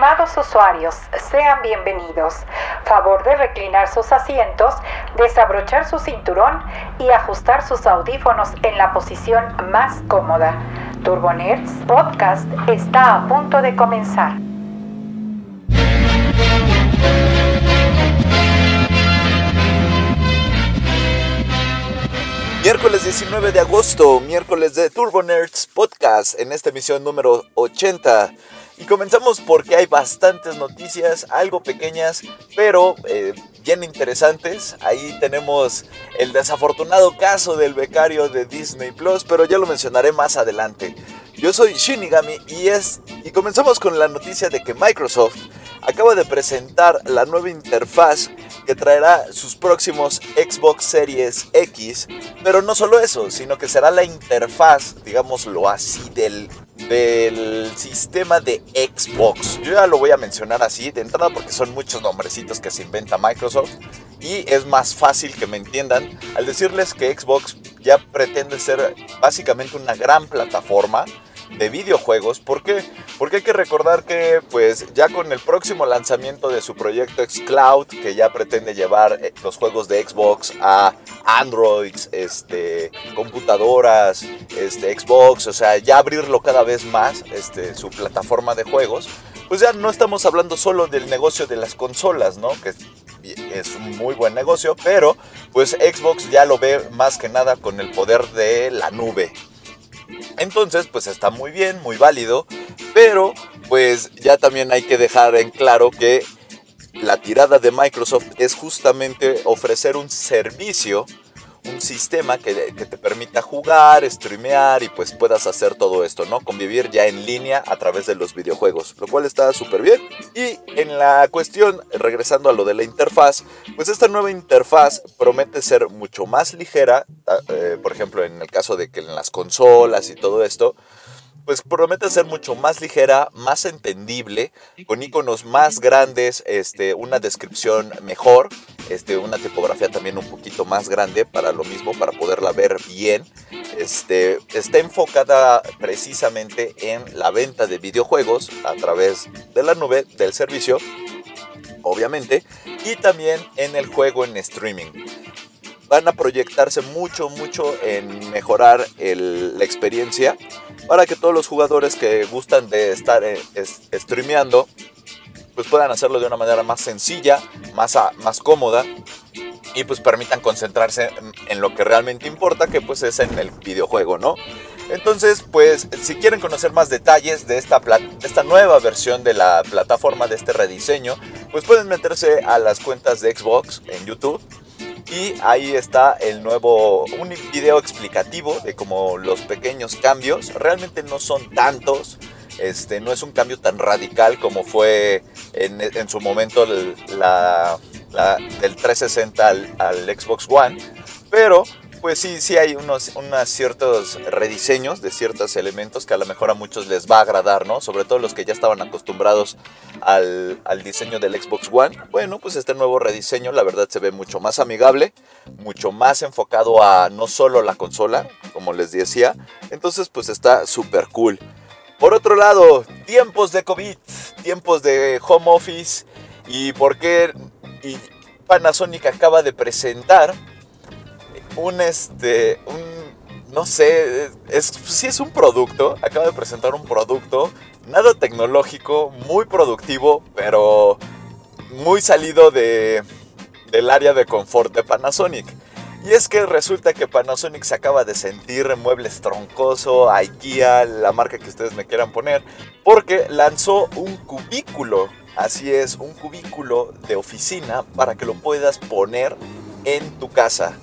Estimados usuarios, sean bienvenidos. Favor de reclinar sus asientos, desabrochar su cinturón y ajustar sus audífonos en la posición más cómoda. Turbonerds Podcast está a punto de comenzar. Miércoles 19 de agosto, miércoles de Turbo Nerds Podcast, en esta emisión número 80. Y comenzamos porque hay bastantes noticias, algo pequeñas, pero eh, bien interesantes. Ahí tenemos el desafortunado caso del becario de Disney Plus, pero ya lo mencionaré más adelante. Yo soy Shinigami y es y comenzamos con la noticia de que Microsoft acaba de presentar la nueva interfaz que traerá sus próximos Xbox Series X, pero no solo eso, sino que será la interfaz, digámoslo así, del, del sistema de Xbox. Yo ya lo voy a mencionar así de entrada porque son muchos nombrecitos que se inventa Microsoft y es más fácil que me entiendan al decirles que Xbox ya pretende ser básicamente una gran plataforma de videojuegos. ¿Por qué? Porque hay que recordar que pues ya con el próximo lanzamiento de su proyecto xCloud, que ya pretende llevar eh, los juegos de Xbox a Androids, este, computadoras, este, Xbox, o sea, ya abrirlo cada vez más, este, su plataforma de juegos, pues ya no estamos hablando solo del negocio de las consolas, ¿no? Que es un muy buen negocio, pero pues Xbox ya lo ve más que nada con el poder de la nube. Entonces, pues está muy bien, muy válido, pero pues ya también hay que dejar en claro que la tirada de Microsoft es justamente ofrecer un servicio un sistema que, te permita jugar, streamear y pues puedas hacer todo esto, ¿no? Convivir ya en línea a través de los videojuegos, lo cual está súper bien. Y en la cuestión, regresando a lo de la interfaz, pues esta nueva interfaz promete ser mucho más ligera, eh, por ejemplo, en el caso de que en las consolas y todo esto, pues promete ser mucho más ligera, más entendible, con iconos más grandes, este, una descripción mejor, este, una tipografía también un poquito más grande para lo mismo, para poderla ver bien. Este, está enfocada precisamente en la venta de videojuegos a través de la nube del servicio, obviamente, y también en el juego en streaming van a proyectarse mucho, mucho en mejorar la experiencia para que todos los jugadores que gustan de estar eh, streameando pues puedan hacerlo de una manera más sencilla, más, más cómoda y pues permitan concentrarse en, lo que realmente importa, que pues es en el videojuego, ¿no? Entonces, pues si quieren conocer más detalles de esta, esta nueva versión de la plataforma, de este rediseño, pues pueden meterse a las cuentas de Xbox en YouTube y ahí está el nuevo, un video explicativo de como los pequeños cambios. Realmente no son tantos. Este, no es un cambio tan radical como fue en, su momento la, del 360 al, al Xbox One. Pero pues sí, sí hay unos, ciertos rediseños de ciertos elementos que a lo mejor a muchos les va a agradar, ¿no? Sobre todo los que ya estaban acostumbrados al, diseño del Xbox One. Bueno, pues este nuevo rediseño la verdad se ve mucho más amigable, mucho más enfocado a no solo la consola, como les decía. Entonces pues está súper cool. Por otro lado, tiempos de COVID, tiempos de home office y por qué Panasonic acaba de presentar un este, un, no sé, es, es un producto, acaba de presentar un producto, nada tecnológico, muy productivo, pero muy salido de, del área de confort de Panasonic. Y es que resulta que Panasonic se acaba de sentir en muebles troncoso, IKEA, la marca que ustedes me quieran poner, porque lanzó un cubículo. Así es, un cubículo de oficina para que lo puedas poner en tu casa.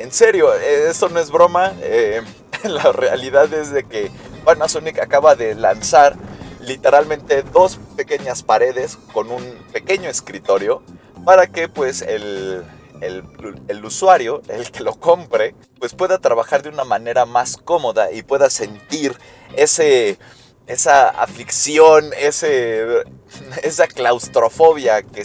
En serio, eh, esto no es broma. Eh, la realidad es de que Panasonic acaba de lanzar literalmente dos pequeñas paredes con un pequeño escritorio para que pues el, el, usuario, el que lo compre, pues pueda trabajar de una manera más cómoda y pueda sentir ese, esa aflicción, ese, esa claustrofobia que,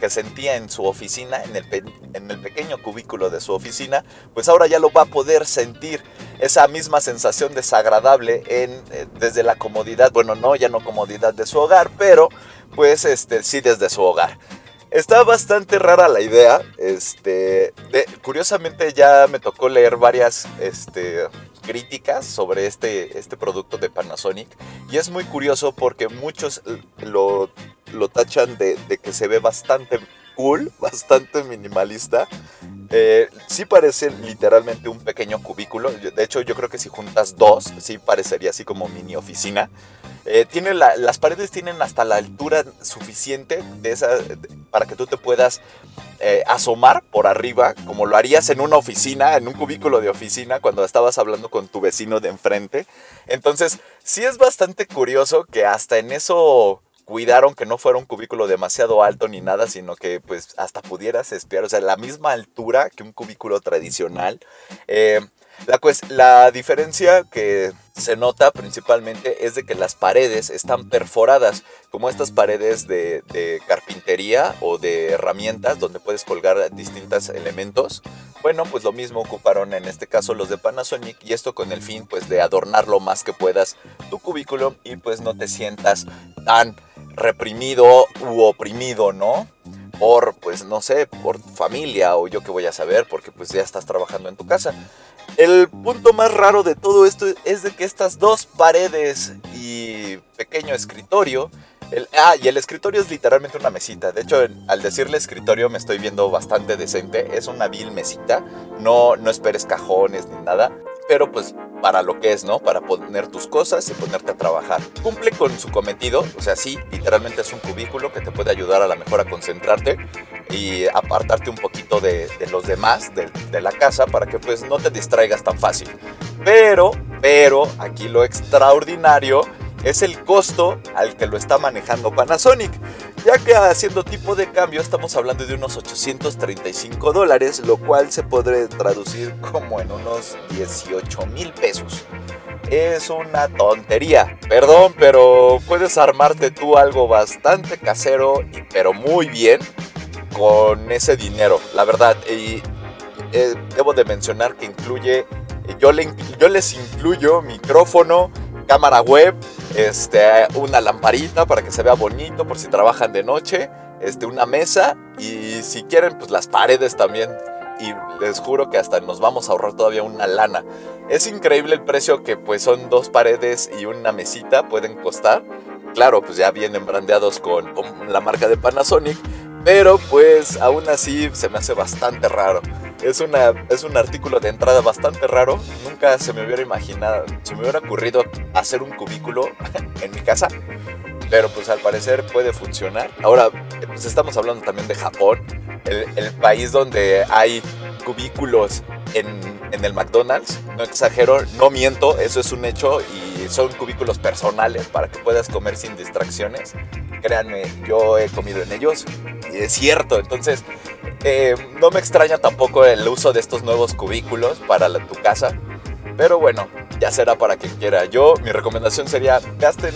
que sentía en su oficina, en el, en el pequeño cubículo de su oficina, pues ahora ya lo va a poder sentir esa misma sensación desagradable en, eh, desde la comodidad, bueno, no, ya no comodidad de su hogar, pero pues este, sí desde su hogar. Está bastante rara la idea. Este, curiosamente ya me tocó leer varias este, críticas sobre este, este producto de Panasonic. Y es muy curioso porque muchos lo, lo tachan de, de que se ve bastante cool, bastante minimalista. Eh, sí parece literalmente un pequeño cubículo. De hecho, yo creo que si juntas dos, sí parecería así como mini oficina. Eh, tiene las paredes tienen hasta la altura suficiente para que tú te puedas eh, asomar por arriba, como lo harías en una oficina, en un cubículo de oficina, cuando estabas hablando con tu vecino de enfrente. Entonces, sí es bastante curioso que hasta en eso cuidaron que no fuera un cubículo demasiado alto ni nada, sino que pues hasta pudieras espiar, o sea, la misma altura que un cubículo tradicional. Eh, la, pues, la diferencia que se nota principalmente es de que las paredes están perforadas, como estas paredes de, carpintería o de herramientas donde puedes colgar distintos elementos. Bueno, pues lo mismo ocuparon en este caso los de Panasonic y esto con el fin pues de adornar lo más que puedas tu cubículo y pues no te sientas tan reprimido u oprimido, ¿no? Por, pues no sé, por familia o yo que voy a saber, porque pues ya estás trabajando en tu casa. El punto más raro de todo esto es de que estas dos paredes y pequeño escritorio, el, ah, y el escritorio es literalmente una mesita. De hecho, al decirle escritorio me estoy viendo bastante decente. Es una vil mesita. No, no esperes cajones ni nada. Pero pues para lo que es, ¿no? Para poner tus cosas y ponerte a trabajar. Cumple con su cometido, o sea, sí, literalmente es un cubículo que te puede ayudar a la mejor a concentrarte y apartarte un poquito de, los demás, de, de, la casa, para que pues no te distraigas tan fácil. Pero, pero, aquí lo extraordinario es el costo al que lo está manejando Panasonic, ya que haciendo tipo de cambio estamos hablando de unos 835 dólares, lo cual se podría traducir como en unos 18 mil pesos. Es una tontería, perdón, pero puedes armarte tú algo bastante casero, pero muy bien con ese dinero, la verdad. Y eh, debo de mencionar que incluye, yo, le, yo les incluyo micrófono, cámara web, este, una lamparita para que se vea bonito por si trabajan de noche, este, una mesa y si quieren pues las paredes también y les juro que hasta nos vamos a ahorrar todavía una lana. Es increíble el precio que pues son dos paredes y una mesita pueden costar. Claro, pues ya vienen brandeados con, con la marca de Panasonic, pero pues aún así se me hace bastante raro. Es, una, es un artículo de entrada bastante raro. Nunca se me hubiera imaginado, se me hubiera ocurrido hacer un cubículo en mi casa. Pero pues al parecer puede funcionar. Ahora, pues estamos hablando también de Japón, el, el país donde hay cubículos en, en, el McDonald's. No exagero, no miento, eso es un hecho y son cubículos personales para que puedas comer sin distracciones. Créanme, yo he comido en ellos es cierto. Entonces, eh, no me extraña tampoco el uso de estos nuevos cubículos para tu casa. Pero bueno, ya será para quien quiera. Yo, mi recomendación sería, gasten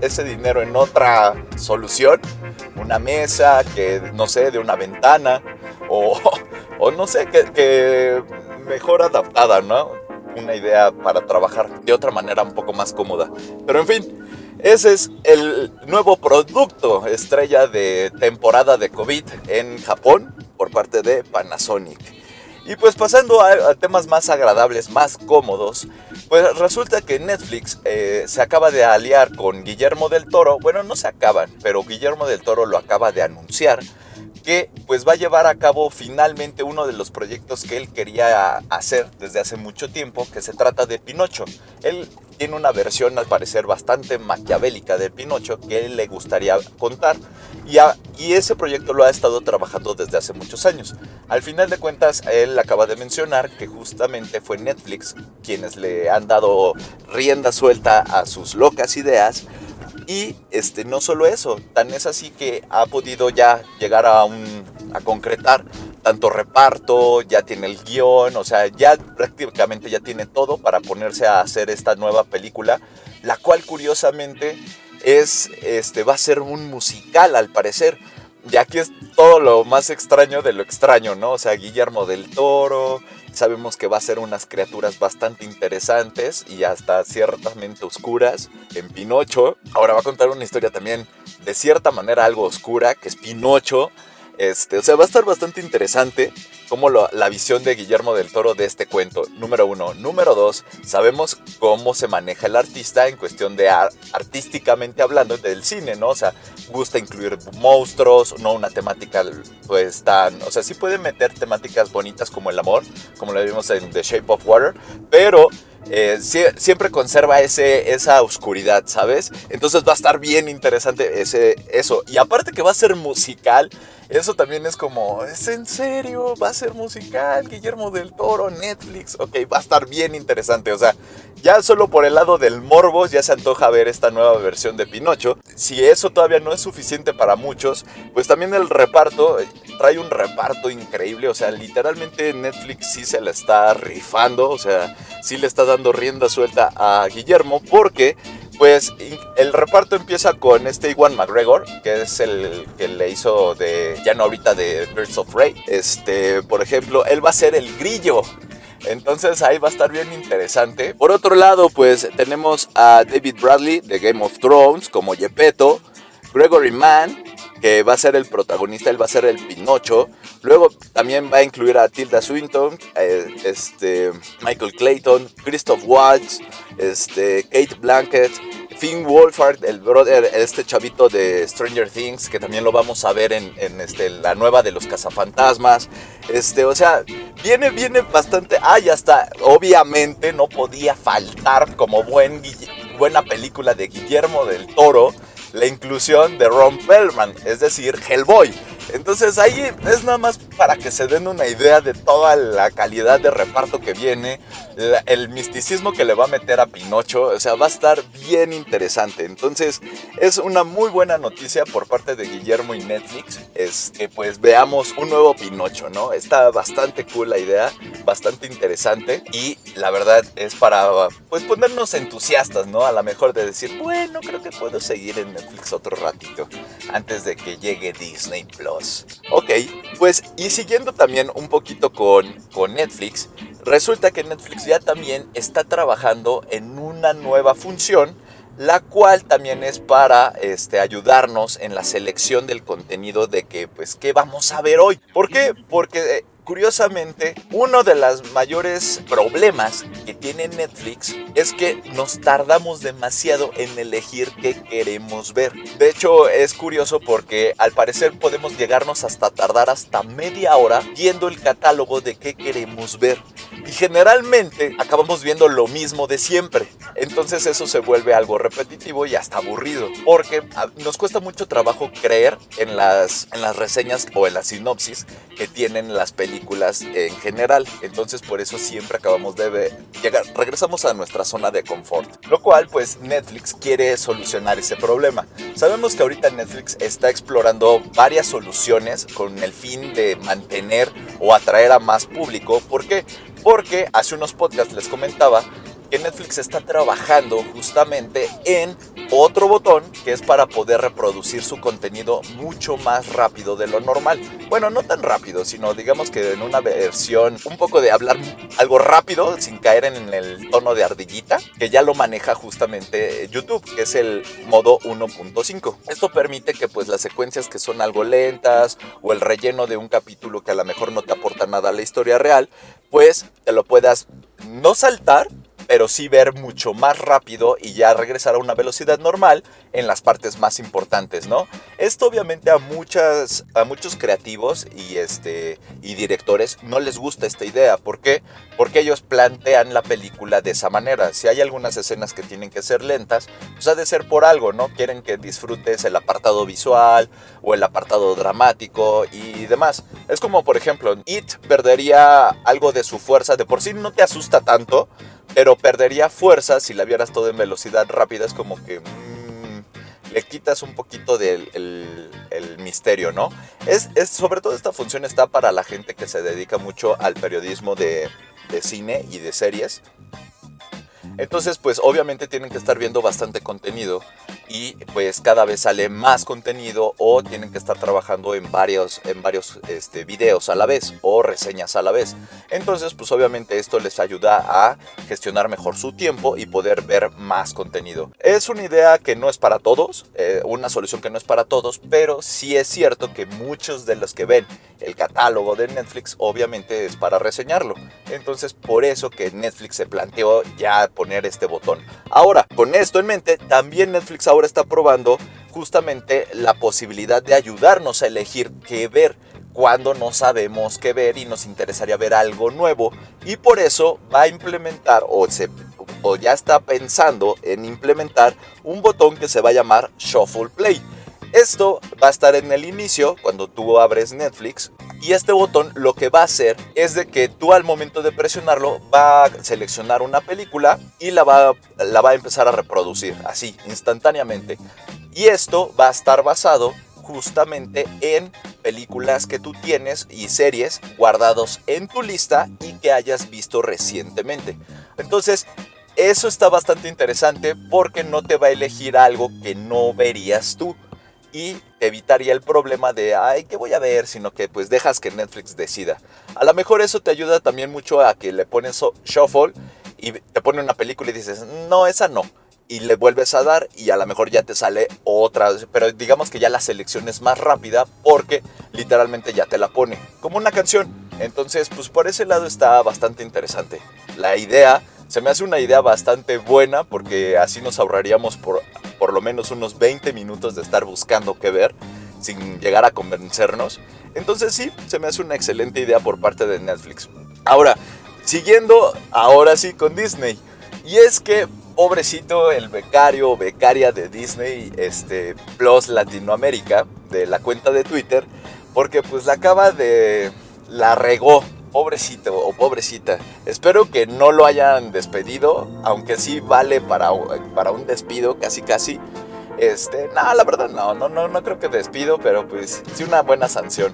ese dinero en otra solución. Una mesa, que no sé, de una ventana. O, o no sé, que, que mejor adaptada, ¿no? Una idea para trabajar de otra manera un poco más cómoda. Pero en fin, ese es el nuevo producto estrella de temporada de COVID en Japón por parte de Panasonic. Y pues pasando a, temas más agradables, más cómodos, pues resulta que Netflix eh, se acaba de aliar con Guillermo del Toro. Bueno, no se acaban, pero Guillermo del Toro lo acaba de anunciar que pues va a llevar a cabo finalmente uno de los proyectos que él quería hacer desde hace mucho tiempo, que se trata de Pinocho. Él tiene una versión al parecer bastante maquiavélica de Pinocho que él le gustaría contar y, y ese proyecto lo ha estado trabajando desde hace muchos años. Al final de cuentas, él acaba de mencionar que justamente fue Netflix quienes le han dado rienda suelta a sus locas ideas y este, no solo eso, tan es así que ha podido ya llegar a, un, a concretar tanto reparto, ya tiene el guion, o sea, ya prácticamente ya tiene todo para ponerse a hacer esta nueva película, la cual curiosamente es, este, va a ser un musical al parecer. Y aquí es todo lo más extraño de lo extraño, ¿no? O sea, Guillermo del Toro, sabemos que va a ser unas criaturas bastante interesantes y hasta ciertamente oscuras en Pinocho. Ahora va a contar una historia también de cierta manera algo oscura, que es Pinocho. Este, o sea, va a estar bastante interesante como la visión de Guillermo del Toro de este cuento, número uno. Número dos, sabemos cómo se maneja el artista en cuestión de artísticamente hablando del cine, ¿no? O sea, gusta incluir monstruos, no una temática pues tan... O sea, sí puede meter temáticas bonitas como el amor, como lo vimos en The Shape of Water, pero eh, siempre conserva ese, esa oscuridad, ¿sabes? Entonces va a estar bien interesante ese, eso. Y aparte que va a ser musical, eso también es como, ¿es en serio? ¿Va a ser musical? Guillermo del Toro, Netflix. Ok, va a estar bien interesante. O sea, ya solo por el lado del morbos ya se antoja ver esta nueva versión de Pinocho. Si eso todavía no es suficiente para muchos, pues también el reparto trae un reparto increíble. O sea, literalmente Netflix sí se la está rifando. O sea, sí le está dando rienda suelta a Guillermo porque pues el reparto empieza con este Iwan McGregor, que es el que le hizo de, ya no ahorita, de Birds of Prey. Este, por ejemplo, él va a ser el grillo. Entonces ahí va a estar bien interesante. Por otro lado, pues tenemos a David Bradley de Game of Thrones como Gepetto, Gregory Mann, que va a ser el protagonista, él va a ser el Pinocho. Luego también va a incluir a Tilda Swinton, eh, este, Michael Clayton, Christoph Waltz, este, Kate Blanket, Finn Wolfhard, el brother, este chavito de Stranger Things, que también lo vamos a ver en, este, la nueva de los cazafantasmas. Este, o sea, viene, viene bastante. Ah, ya está. Obviamente no podía faltar como buen, buena película de Guillermo del Toro la inclusión de Ron Perlman, es decir, Hellboy. Entonces ahí es nada más para que se den una idea de toda la calidad de reparto que viene, el misticismo que le va a meter a Pinocho, o sea, va a estar bien interesante. Entonces es una muy buena noticia por parte de Guillermo y Netflix, es que pues veamos un nuevo Pinocho, ¿no? Está bastante cool la idea, bastante interesante y la verdad es para pues ponernos entusiastas, ¿no? A lo mejor de decir, bueno, creo que puedo seguir en Netflix otro ratito antes de que llegue Disney Plus. Ok, pues y siguiendo también un poquito con, con Netflix, resulta que Netflix ya también está trabajando en una nueva función la cual también es para este, ayudarnos en la selección del contenido de que, pues, ¿qué vamos a ver hoy? ¿Por qué? Porque eh, Curiosamente, uno de los mayores problemas que tiene Netflix es que nos tardamos demasiado en elegir qué queremos ver. De hecho, es curioso porque al parecer podemos llegarnos hasta tardar hasta media hora viendo el catálogo de qué queremos ver. Y generalmente acabamos viendo lo mismo de siempre. Entonces eso se vuelve algo repetitivo y hasta aburrido. Porque ah, nos cuesta mucho trabajo creer en las, en las reseñas o en la sinopsis que tienen las películas en general. Entonces por eso siempre acabamos de llegar, regresamos a nuestra zona de confort. Lo cual pues Netflix quiere solucionar ese problema. Sabemos que ahorita Netflix está explorando varias soluciones con el fin de mantener o atraer a más público. ¿Por qué? Porque hace unos podcasts les comentaba que Netflix está trabajando justamente en otro botón que es para poder reproducir su contenido mucho más rápido de lo normal. Bueno, no tan rápido, sino digamos que en una versión un poco de hablar algo rápido sin caer en el tono de ardillita, que ya lo maneja justamente YouTube, que es el modo 1.5. Esto permite que pues las secuencias que son algo lentas o el relleno de un capítulo que a lo mejor no te aporta nada a la historia real, pues te lo puedas no saltar, pero sí ver mucho más rápido y ya regresar a una velocidad normal en las partes más importantes, ¿no? Esto obviamente a muchas a muchos creativos y este y directores no les gusta esta idea, ¿por qué? Porque ellos plantean la película de esa manera. Si hay algunas escenas que tienen que ser lentas, pues ha de ser por algo, ¿no? Quieren que disfrutes el apartado visual o el apartado dramático y demás. Es como por ejemplo, It perdería algo de su fuerza, de por sí no te asusta tanto, pero perdería fuerza si la vieras todo en velocidad rápida. Es como que mm, le quitas un poquito del el, misterio, ¿no? Es, es, sobre todo esta función está para la gente que se dedica mucho al periodismo de, de cine y de series. Entonces, pues obviamente tienen que estar viendo bastante contenido y pues cada vez sale más contenido o tienen que estar trabajando en varios, en varios este, videos a la vez o reseñas a la vez. Entonces pues obviamente esto les ayuda a gestionar mejor su tiempo y poder ver más contenido. Es una idea que no es para todos, eh, una solución que no es para todos, pero sí es cierto que muchos de los que ven el catálogo de Netflix obviamente es para reseñarlo. Entonces por eso que Netflix se planteó ya este botón. Ahora, con esto en mente, también Netflix ahora está probando justamente la posibilidad de ayudarnos a elegir qué ver cuando no sabemos qué ver y nos interesaría ver algo nuevo y por eso va a implementar o, se, o ya está pensando en implementar un botón que se va a llamar Shuffle Play. Esto va a estar en el inicio cuando tú abres Netflix y este botón lo que va a hacer es de que tú al momento de presionarlo va a seleccionar una película y la va, la va a empezar a reproducir así instantáneamente. Y esto va a estar basado justamente en películas que tú tienes y series guardados en tu lista y que hayas visto recientemente. Entonces, eso está bastante interesante porque no te va a elegir algo que no verías tú y evitaría el problema de, ay, ¿qué voy a ver? Sino que pues dejas que Netflix decida. A lo mejor eso te ayuda también mucho a que le pones shuffle y te pone una película y dices, no, esa no. Y le vuelves a dar y a lo mejor ya te sale otra. Pero digamos que ya la selección es más rápida porque literalmente ya te la pone. Como una canción. Entonces, pues por ese lado está bastante interesante. La idea se me hace una idea bastante buena porque así nos ahorraríamos por por lo menos unos 20 minutos de estar buscando qué ver sin llegar a convencernos. Entonces sí, se me hace una excelente idea por parte de Netflix. Ahora, siguiendo ahora sí con Disney. Y es que pobrecito el becario o becaria de Disney este, Plus Latinoamérica, de la cuenta de Twitter, porque pues la acaba de... la regó pobrecito o pobrecita. Espero que no lo hayan despedido, aunque sí vale para, para un despido, casi casi. Este, no, la verdad no, no, no, no creo que despido, pero pues sí una buena sanción.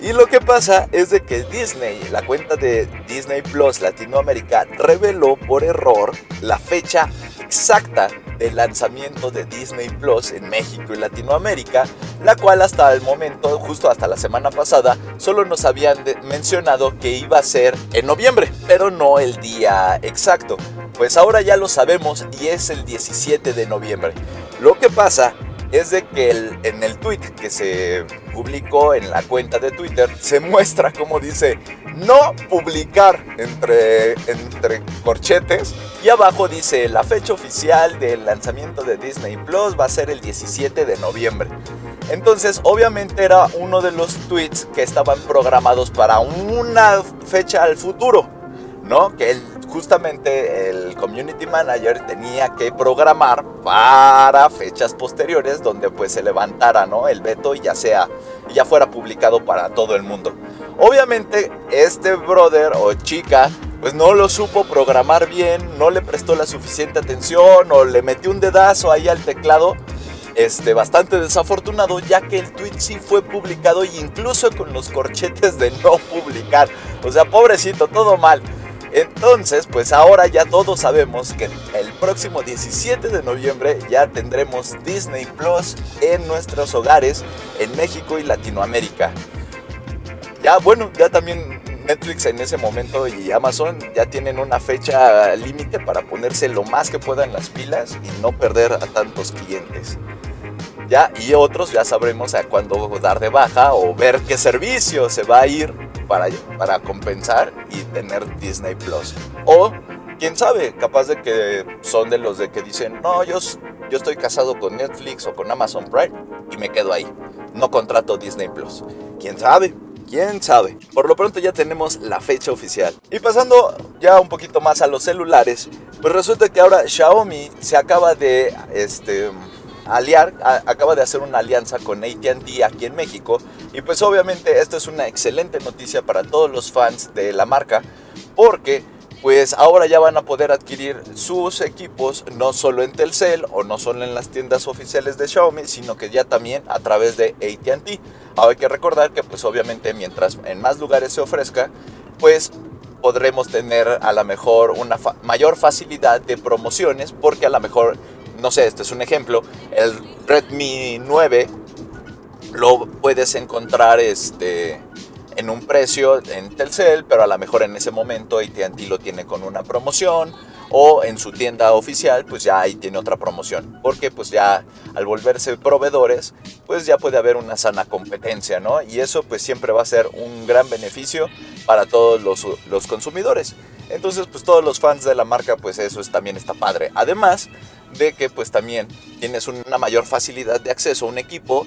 Y lo que pasa es de que Disney, la cuenta de Disney Plus Latinoamérica, reveló por error la fecha exacta del lanzamiento de Disney Plus en México y Latinoamérica, la cual hasta el momento, justo hasta la semana pasada, solo nos habían mencionado que iba a ser en noviembre, pero no el día exacto. Pues ahora ya lo sabemos y es el 17 de noviembre. Lo que pasa es de que en el tweet que se publicó en la cuenta de Twitter se muestra como dice no publicar entre, entre corchetes y abajo dice la fecha oficial del lanzamiento de Disney Plus va a ser el 17 de noviembre. Entonces obviamente era uno de los tweets que estaban programados para una fecha al futuro, ¿no? Que el justamente el community manager tenía que programar para fechas posteriores donde pues se levantara ¿no? el veto y ya sea ya fuera publicado para todo el mundo. Obviamente este brother o chica pues no lo supo programar bien, no le prestó la suficiente atención o le metió un dedazo ahí al teclado. Este, bastante desafortunado ya que el tweet sí fue publicado y incluso con los corchetes de no publicar. O sea, pobrecito, todo mal. Entonces, pues ahora ya todos sabemos que el próximo 17 de noviembre ya tendremos Disney Plus en nuestros hogares en México y Latinoamérica. Ya, bueno, ya también Netflix en ese momento y Amazon ya tienen una fecha límite para ponerse lo más que puedan las pilas y no perder a tantos clientes. Ya, y otros ya sabremos a cuándo dar de baja o ver qué servicio se va a ir para, compensar y tener Disney Plus. O, quién sabe, capaz de que son de los de que dicen, no, yo, yo estoy casado con Netflix o con Amazon Prime y me quedo ahí. No contrato Disney Plus. ¿Quién sabe? ¿Quién sabe? Por lo pronto ya tenemos la fecha oficial. Y pasando ya un poquito más a los celulares, pues resulta que ahora Xiaomi se acaba de este, aliar, acaba de hacer una alianza con ATT aquí en México. Y pues obviamente esto es una excelente noticia para todos los fans de la marca porque pues ahora ya van a poder adquirir sus equipos no solo en Telcel o no solo en las tiendas oficiales de Xiaomi, sino que ya también a través de AT&T. Ahora hay que recordar que pues obviamente mientras en más lugares se ofrezca, pues podremos tener a lo mejor una mayor facilidad de promociones porque a lo mejor no sé, este es un ejemplo, el Redmi 9 lo puedes encontrar este, en un precio en Telcel, pero a lo mejor en ese momento ATT lo tiene con una promoción o en su tienda oficial pues ya ahí tiene otra promoción porque pues ya al volverse proveedores pues ya puede haber una sana competencia no y eso pues siempre va a ser un gran beneficio para todos los, los consumidores. Entonces pues todos los fans de la marca pues eso es, también está padre. Además de que pues también tienes una mayor facilidad de acceso a un equipo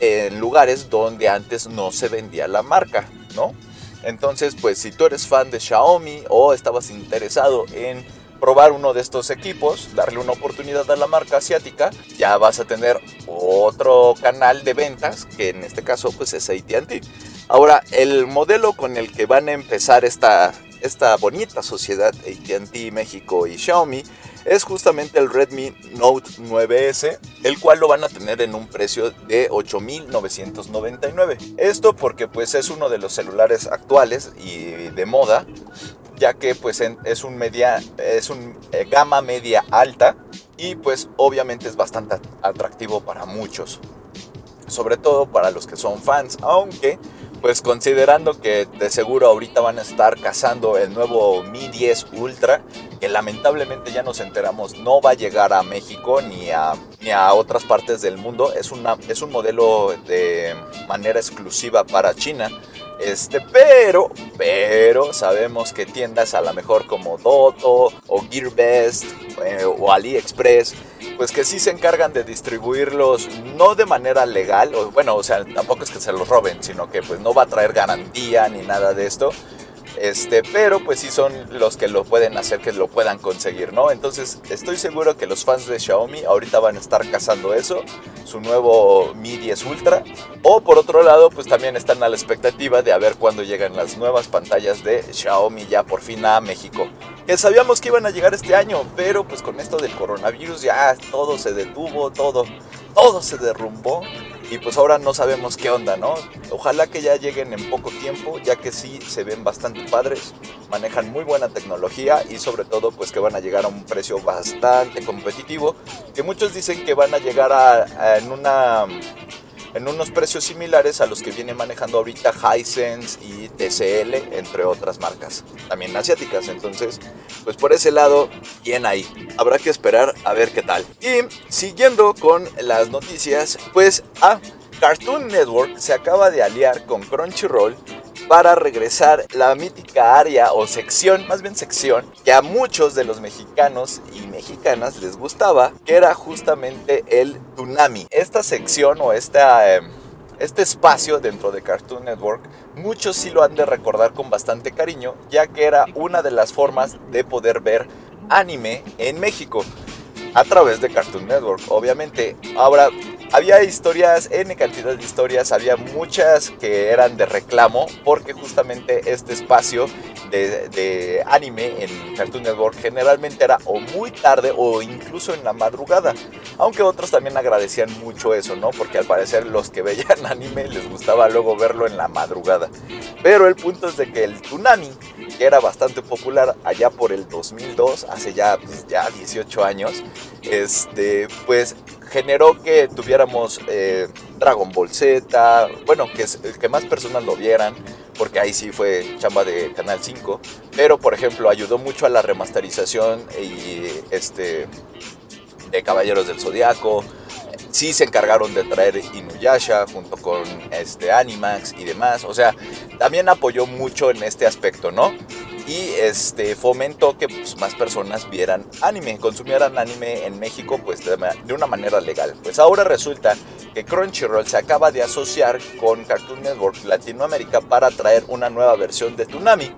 en lugares donde antes no se vendía la marca, ¿no? Entonces, pues si tú eres fan de Xiaomi o estabas interesado en probar uno de estos equipos, darle una oportunidad a la marca asiática, ya vas a tener otro canal de ventas, que en este caso pues es AT&T. Ahora, el modelo con el que van a empezar esta, esta bonita sociedad AT&T México y Xiaomi es justamente el Redmi Note 9S, el cual lo van a tener en un precio de 8.999. Esto porque pues es uno de los celulares actuales y de moda, ya que pues es un media es un eh, gama media alta y pues obviamente es bastante atractivo para muchos. Sobre todo para los que son fans, aunque pues considerando que de seguro ahorita van a estar cazando el nuevo Mi 10 Ultra, que lamentablemente ya nos enteramos no va a llegar a México ni a, ni a otras partes del mundo, es, una, es un modelo de manera exclusiva para China. Este, pero, pero sabemos que tiendas a lo mejor como Doto o GearBest eh, o AliExpress pues que sí se encargan de distribuirlos no de manera legal, o bueno, o sea, tampoco es que se los roben, sino que pues no va a traer garantía ni nada de esto. Este, pero pues sí son los que lo pueden hacer que lo puedan conseguir, ¿no? Entonces estoy seguro que los fans de Xiaomi ahorita van a estar cazando eso, su nuevo Mi 10 Ultra. O por otro lado, pues también están a la expectativa de a ver cuándo llegan las nuevas pantallas de Xiaomi ya por fin a México que sabíamos que iban a llegar este año, pero pues con esto del coronavirus ya todo se detuvo, todo, todo se derrumbó y pues ahora no sabemos qué onda, ¿no? Ojalá que ya lleguen en poco tiempo, ya que sí se ven bastante padres, manejan muy buena tecnología y sobre todo pues que van a llegar a un precio bastante competitivo, que muchos dicen que van a llegar a en una en unos precios similares a los que viene manejando ahorita Hisense y TCL, entre otras marcas, también asiáticas. Entonces, pues por ese lado, bien ahí. Habrá que esperar a ver qué tal. Y siguiendo con las noticias, pues ah, Cartoon Network se acaba de aliar con Crunchyroll para regresar la mítica área o sección, más bien sección, que a muchos de los mexicanos y mexicanas les gustaba, que era justamente el Tsunami. Esta sección o esta... Em, este espacio dentro de Cartoon Network, muchos sí lo han de recordar con bastante cariño, ya que era una de las formas de poder ver anime en México a través de Cartoon Network, obviamente. Ahora, había historias, N cantidad de historias, había muchas que eran de reclamo, porque justamente este espacio de, anime en Cartoon Network generalmente era o muy tarde o incluso en la madrugada. Aunque otros también agradecían mucho eso, ¿no? Porque al parecer los que veían anime les gustaba luego verlo en la madrugada. Pero el punto es de que el Tsunami, que era bastante popular allá por el 2002, hace ya, pues, ya 18 años, este, pues generó que tuviéramos eh, Dragon Ball Z, bueno, que, que más personas lo vieran, porque ahí sí fue chamba de Canal 5, pero por ejemplo ayudó mucho a la remasterización y este de Caballeros del Zodiaco. Sí se encargaron de traer Inuyasha junto con este Animax y demás, o sea, también apoyó mucho en este aspecto, ¿no? y este, fomentó que pues, más personas vieran anime, consumieran anime en México pues, de, una manera legal. Pues ahora resulta que Crunchyroll se acaba de asociar con Cartoon Network Latinoamérica para traer una nueva versión de Tsunami.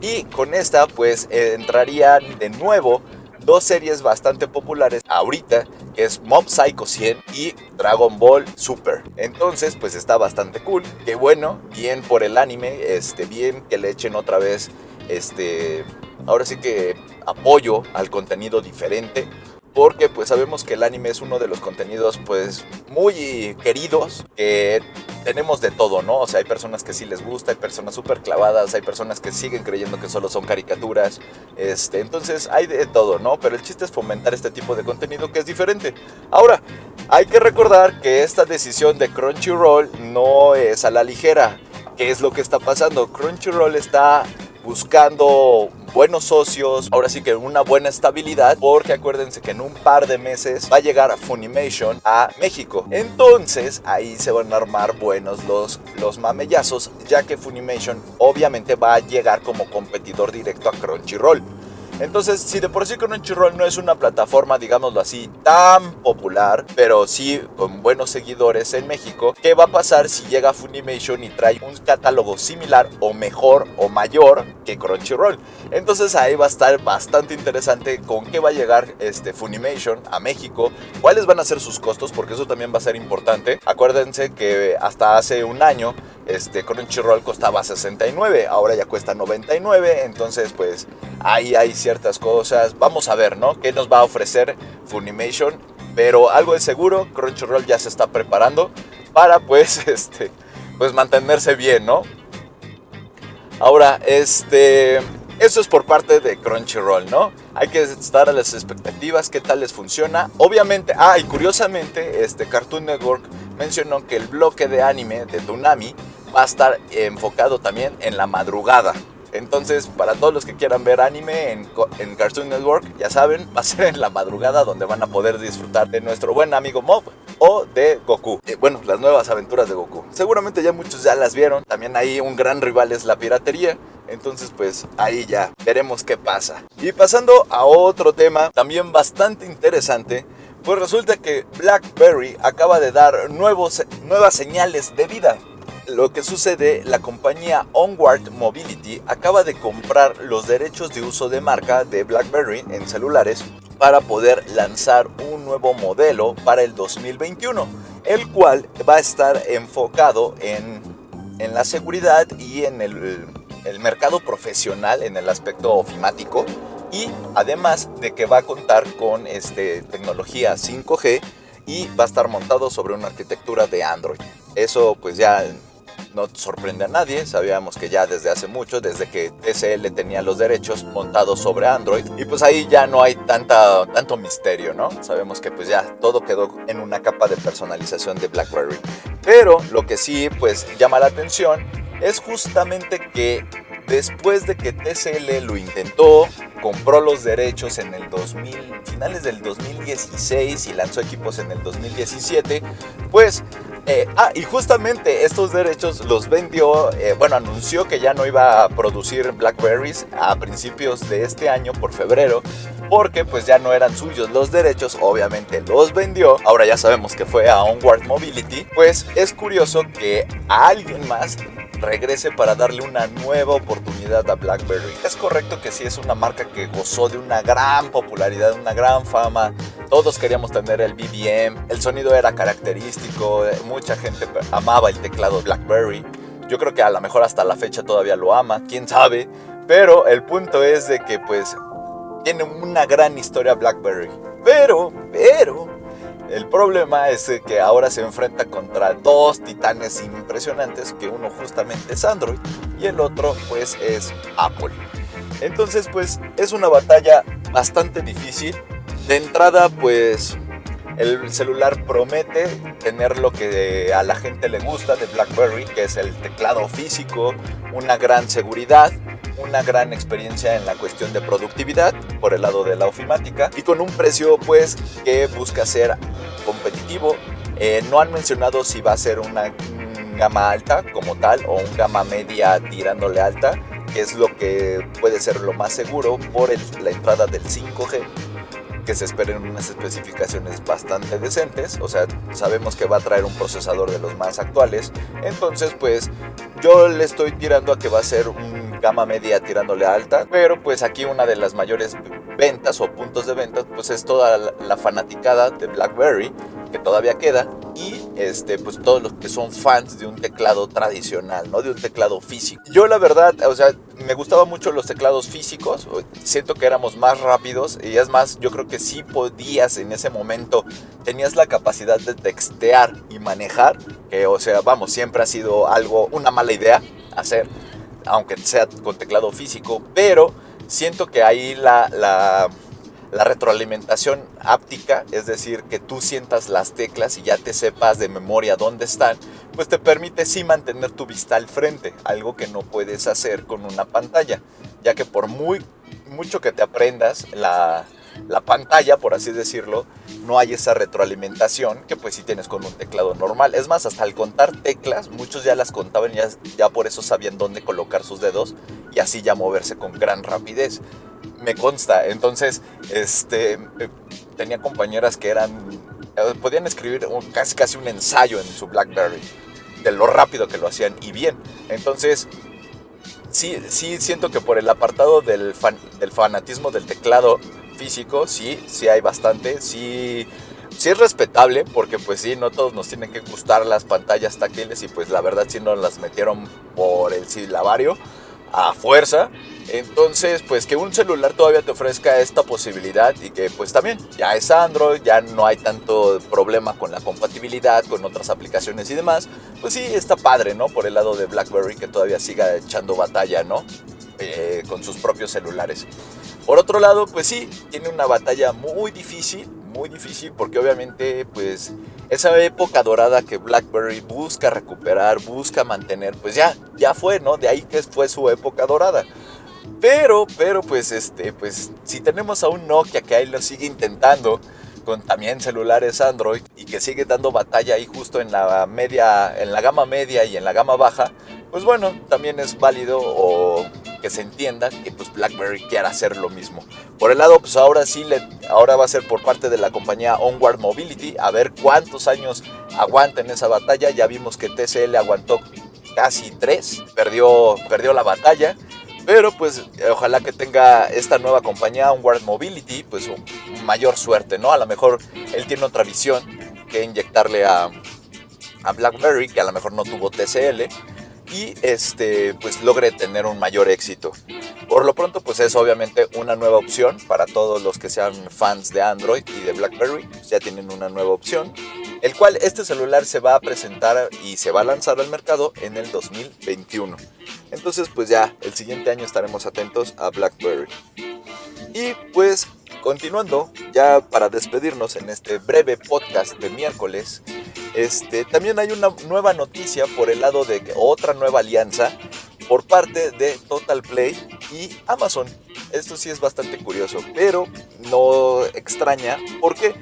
Y con esta pues entrarían de nuevo dos series bastante populares ahorita, que es Mob Psycho 100 y Dragon Ball Super. Entonces, pues está bastante cool. Qué bueno, bien por el anime, este, bien que le echen otra vez este, ahora sí que apoyo al contenido diferente. Porque pues sabemos que el anime es uno de los contenidos pues muy queridos, que tenemos de todo, ¿no? O sea, hay personas que sí les gusta, hay personas súper clavadas, hay personas que siguen creyendo que solo son caricaturas. Este, entonces hay de todo, ¿no? Pero el chiste es fomentar este tipo de contenido que es diferente. Ahora, hay que recordar que esta decisión de Crunchyroll no es a la ligera. ¿Qué es lo que está pasando? Crunchyroll está buscando buenos socios, ahora sí que una buena estabilidad, porque acuérdense que en un par de meses va a llegar Funimation a México. Entonces ahí se van a armar buenos los, los mamellazos, ya que Funimation obviamente va a llegar como competidor directo a Crunchyroll. Entonces, si de por sí Crunchyroll no es una plataforma, digámoslo así, tan popular, pero sí con buenos seguidores en México, ¿qué va a pasar si llega Funimation y trae un catálogo similar o mejor o mayor que Crunchyroll? Entonces ahí va a estar bastante interesante con qué va a llegar este Funimation a México, cuáles van a ser sus costos, porque eso también va a ser importante. Acuérdense que hasta hace un año este Crunchyroll costaba 69, ahora ya cuesta 99, entonces pues ahí hay ciertas cosas. Vamos a ver, ¿no? ¿Qué nos va a ofrecer Funimation? Pero algo es seguro, Crunchyroll ya se está preparando para pues este pues mantenerse bien, ¿no? Ahora, este eso es por parte de Crunchyroll, ¿no? Hay que estar a las expectativas, qué tal les funciona. Obviamente, ah, y curiosamente, este Cartoon Network mencionó que el bloque de anime de Tsunami va a estar enfocado también en la madrugada. Entonces, para todos los que quieran ver anime en, Cartoon Network, ya saben, va a ser en la madrugada donde van a poder disfrutar de nuestro buen amigo Mob o de Goku. Eh, bueno, las nuevas aventuras de Goku. Seguramente ya muchos ya las vieron. También ahí un gran rival es la piratería. Entonces, pues ahí ya veremos qué pasa. Y pasando a otro tema también bastante interesante, pues resulta que BlackBerry acaba de dar nuevos, nuevas señales de vida lo que sucede, la compañía Onward Mobility acaba de comprar los derechos de uso de marca de BlackBerry en celulares para poder lanzar un nuevo modelo para el 2021, el cual va a estar enfocado en, en la seguridad y en el, mercado profesional, en el aspecto ofimático, y además de que va a contar con este, tecnología 5G y va a estar montado sobre una arquitectura de Android. Eso pues ya no sorprende a nadie, sabíamos que ya desde hace mucho, desde que TCL tenía los derechos montados sobre Android, y pues ahí ya no hay tanta, tanto misterio, ¿no? Sabemos que pues ya todo quedó en una capa de personalización de BlackBerry. Pero lo que sí pues llama la atención es justamente que después de que TCL lo intentó, compró los derechos en el 2000, finales del 2016 y lanzó equipos en el 2017, pues eh, ah, y justamente estos derechos los vendió, eh, bueno, anunció que ya no iba a producir Blackberries a principios de este año, por febrero, porque pues ya no eran suyos los derechos, obviamente los vendió, ahora ya sabemos que fue a Onward Mobility, pues es curioso que alguien más regrese para darle una nueva oportunidad a BlackBerry. Es correcto que sí es una marca que gozó de una gran popularidad, una gran fama. Todos queríamos tener el BBM, el sonido era característico, mucha gente amaba el teclado BlackBerry. Yo creo que a lo mejor hasta la fecha todavía lo ama, quién sabe. Pero el punto es de que pues tiene una gran historia BlackBerry. Pero, pero, el problema es que ahora se enfrenta contra dos titanes impresionantes, que uno justamente es Android y el otro pues es Apple. Entonces pues es una batalla bastante difícil. De entrada pues el celular promete tener lo que a la gente le gusta de BlackBerry, que es el teclado físico, una gran seguridad, una gran experiencia en la cuestión de productividad por el lado de la ofimática y con un precio pues que busca ser competitivo. Eh, no han mencionado si va a ser una gama alta como tal o un gama media tirándole alta, que es lo que puede ser lo más seguro por la entrada del 5G que se esperen unas especificaciones bastante decentes, o sea, sabemos que va a traer un procesador de los más actuales, entonces pues yo le estoy tirando a que va a ser un gama media tirándole a alta, pero pues aquí una de las mayores ventas o puntos de venta pues es toda la fanaticada de BlackBerry que todavía queda, y este, pues todos los que son fans de un teclado tradicional, ¿no? De un teclado físico. Yo la verdad, o sea, me gustaban mucho los teclados físicos, siento que éramos más rápidos y es más, yo creo que sí podías en ese momento, tenías la capacidad de textear y manejar, que o sea, vamos, siempre ha sido algo, una mala idea hacer, aunque sea con teclado físico, pero siento que ahí la, la retroalimentación áptica, es decir, que tú sientas las teclas y ya te sepas de memoria dónde están, pues te permite sí mantener tu vista al frente, algo que no puedes hacer con una pantalla, ya que por muy mucho que te aprendas la, la pantalla, por así decirlo, no hay esa retroalimentación que pues sí tienes con un teclado normal. Es más, hasta al contar teclas, muchos ya las contaban y ya, ya por eso sabían dónde colocar sus dedos y así ya moverse con gran rapidez me consta. Entonces, este, eh, tenía compañeras que eran, eh, podían escribir casi, casi un ensayo en su BlackBerry, de lo rápido que lo hacían y bien. Entonces, sí, sí siento que por el apartado del fanatismo del teclado físico, sí, sí hay bastante, sí... Sí es respetable porque pues sí, no todos nos tienen que gustar las pantallas táctiles y pues la verdad sí nos las metieron por el silabario a fuerza. Entonces, pues que un celular todavía te ofrezca esta posibilidad y que pues también ya es Android, ya no hay tanto problema con la compatibilidad con otras aplicaciones y demás, pues sí, está padre, ¿no? Por el lado de BlackBerry que todavía siga echando batalla, ¿no? Eh, con sus propios celulares. Por otro lado, pues sí, tiene una batalla muy difícil, muy difícil porque obviamente pues esa época dorada que BlackBerry busca recuperar, busca mantener, pues ya, ya fue, ¿no? De ahí que fue su época dorada. Pero, pero pues este, pues si tenemos a un Nokia que ahí lo sigue intentando, con también celulares Android y que sigue dando batalla ahí justo en la media, en la gama media y en la gama baja, pues bueno, también es válido o que se entienda que pues BlackBerry quiera hacer lo mismo. Por el lado, pues ahora sí, le, ahora va a ser por parte de la compañía Onward Mobility, a ver cuántos años aguanta en esa batalla. Ya vimos que TCL aguantó casi tres, perdió, perdió la batalla. Pero pues ojalá que tenga esta nueva compañía, Onward Mobility, pues mayor suerte, ¿no? A lo mejor él tiene otra visión que inyectarle a, a BlackBerry, que a lo mejor no tuvo TCL y este, pues logre tener un mayor éxito. Por lo pronto, pues es obviamente una nueva opción para todos los que sean fans de Android y de BlackBerry. Ya tienen una nueva opción, el cual este celular se va a presentar y se va a lanzar al mercado en el 2021. Entonces, pues ya el siguiente año estaremos atentos a BlackBerry. Y pues continuando, ya para despedirnos en este breve podcast de miércoles, este, también hay una nueva noticia por el lado de otra nueva alianza por parte de Total Play y Amazon. Esto sí es bastante curioso, pero no extraña. ¿Por qué?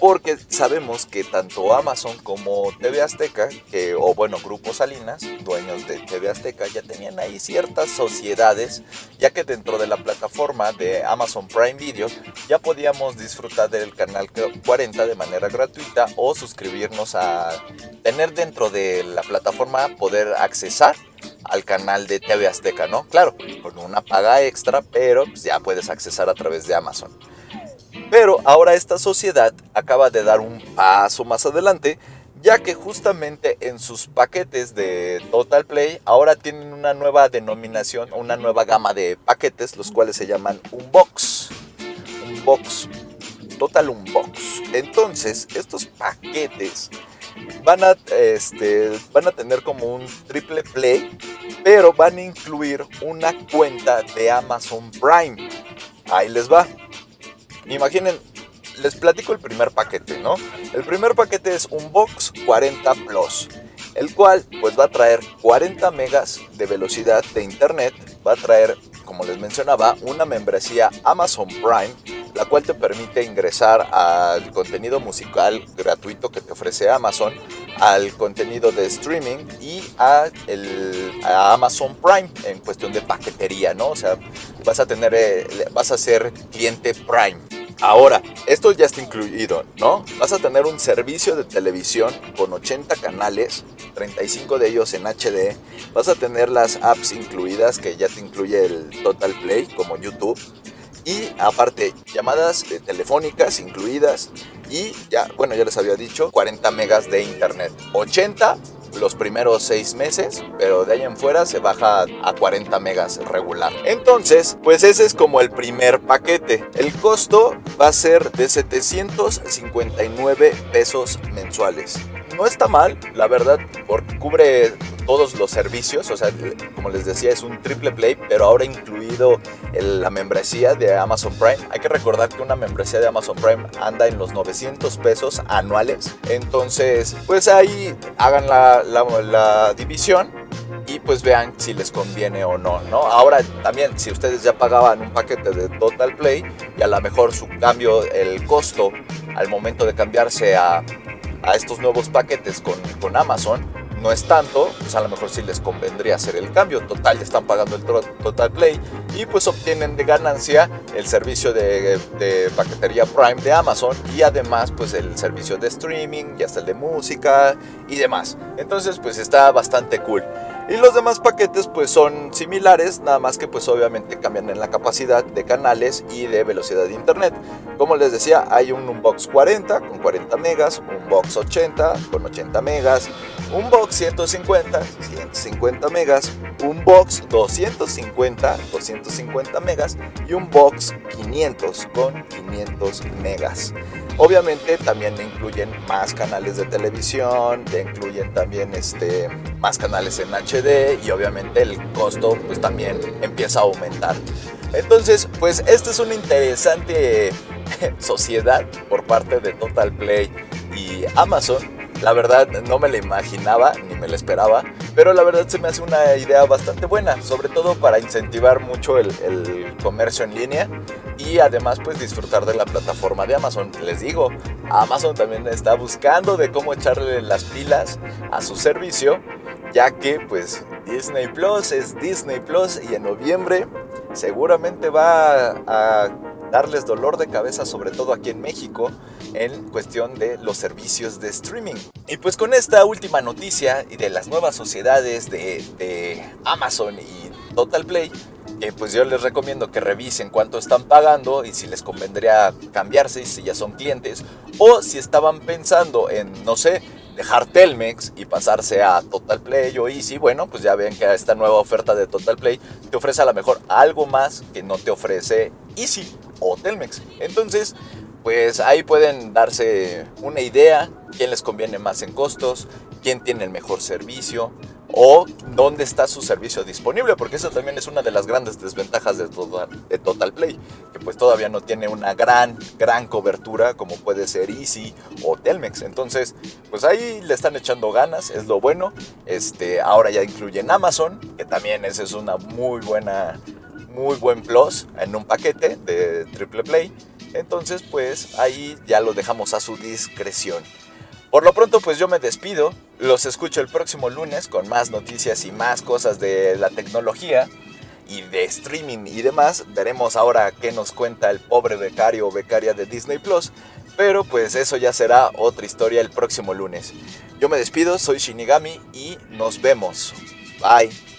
Porque sabemos que tanto Amazon como TV Azteca, o bueno, Grupo Salinas, dueños de TV Azteca, ya tenían ahí ciertas sociedades, ya que dentro de la plataforma de Amazon Prime Video ya podíamos disfrutar del canal 40 de manera gratuita o suscribirnos a tener dentro de la plataforma poder accesar al canal de TV Azteca, ¿no? Claro, con una paga extra, pero pues, ya puedes accesar a través de Amazon. Pero ahora esta sociedad acaba de dar un paso más adelante, ya que justamente en sus paquetes de Total Play ahora tienen una nueva denominación, una nueva gama de paquetes, los cuales se llaman Unbox. Unbox. Total Unbox. Entonces, estos paquetes van a, este, van a tener como un triple play, pero van a incluir una cuenta de Amazon Prime. Ahí les va. Imaginen, les platico el primer paquete, ¿no? El primer paquete es un Box 40 Plus, el cual pues va a traer 40 megas de velocidad de internet, va a traer, como les mencionaba, una membresía Amazon Prime, la cual te permite ingresar al contenido musical gratuito que te ofrece Amazon, al contenido de streaming y a, el, Amazon Prime en cuestión de paquetería, ¿no? O sea, vas a tener, eh, vas a ser cliente Prime. Ahora, esto ya está incluido, ¿no? Vas a tener un servicio de televisión con 80 canales, 35 de ellos en HD. Vas a tener las apps incluidas que ya te incluye el Total Play como YouTube. Y aparte, llamadas telefónicas incluidas. y ya, bueno, ya les había dicho, 40 megas de internet. 80 los primeros seis meses, pero de ahí en fuera se baja a 40 megas regular. Entonces, pues ese es como el primer paquete. El costo va a ser de 759 pesos mensuales. No está mal, la verdad, porque cubre todos los servicios, o sea, como les decía, es un triple play, pero ahora incluido la membresía de Amazon Prime. Hay que recordar que una membresía de Amazon Prime anda en los 900 pesos anuales. Entonces, pues ahí hagan la, la, división y pues vean si les conviene o no, ¿no? Ahora también, si ustedes ya pagaban un paquete de Total Play y a lo mejor su cambio, el costo al momento de cambiarse a, a estos nuevos paquetes con, con Amazon, no es tanto, pues a lo mejor sí les convendría hacer el cambio. Total, ya están pagando el Total Play y pues obtienen de ganancia el servicio de, de, paquetería Prime de Amazon y además pues el servicio de streaming y hasta el de música y demás. Entonces pues está bastante cool. Y los demás paquetes pues son similares, nada más que pues obviamente cambian en la capacidad de canales y de velocidad de internet. Como les decía, hay un Unbox 40 con 40 megas, un Box 80 con 80 megas, un Box 150, 150 megas, un Box 250, 250 megas y un Box 500 con 500 megas. Obviamente también incluyen más canales de televisión, incluyen también este, más canales en HD y obviamente el costo pues también empieza a aumentar. Entonces, pues esta es una interesante sociedad por parte de Total Play y Amazon la verdad no me la imaginaba ni me la esperaba, pero la verdad se me hace una idea bastante buena, sobre todo para incentivar mucho el, comercio en línea y además pues disfrutar de la plataforma de Amazon. Les digo, Amazon también está buscando de cómo echarle las pilas a su servicio, ya que pues Disney Plus es Disney Plus y en noviembre seguramente va a darles dolor de cabeza, sobre todo aquí en México, en cuestión de los servicios de streaming. Y pues con esta última noticia y de las nuevas sociedades de, Amazon y Total Play, eh, pues yo les recomiendo que revisen cuánto están pagando y si les convendría cambiarse si ya son clientes o si estaban pensando en, no sé, dejar Telmex y pasarse a Total Play o Easy, bueno, pues ya ven que esta nueva oferta de Total Play te ofrece a lo mejor algo más que no te ofrece Easy o Telmex. Entonces, pues ahí pueden darse una idea, quién les conviene más en costos, quién tiene el mejor servicio o dónde está su servicio disponible, porque eso también es una de las grandes desventajas de Total, Play, que pues todavía no tiene una gran, gran cobertura como puede ser Easy o Telmex. Entonces, pues ahí le están echando ganas, es lo bueno. Este, ahora ya incluyen Amazon, que también esa es una muy buena muy buen plus en un paquete de triple play. Entonces, pues ahí ya lo dejamos a su discreción. Por lo pronto, pues yo me despido. Los escucho el próximo lunes con más noticias y más cosas de la tecnología y de streaming y demás. Veremos ahora qué nos cuenta el pobre becario o becaria de Disney Plus. Pero pues eso ya será otra historia el próximo lunes. Yo me despido, soy Shinigami y nos vemos. Bye.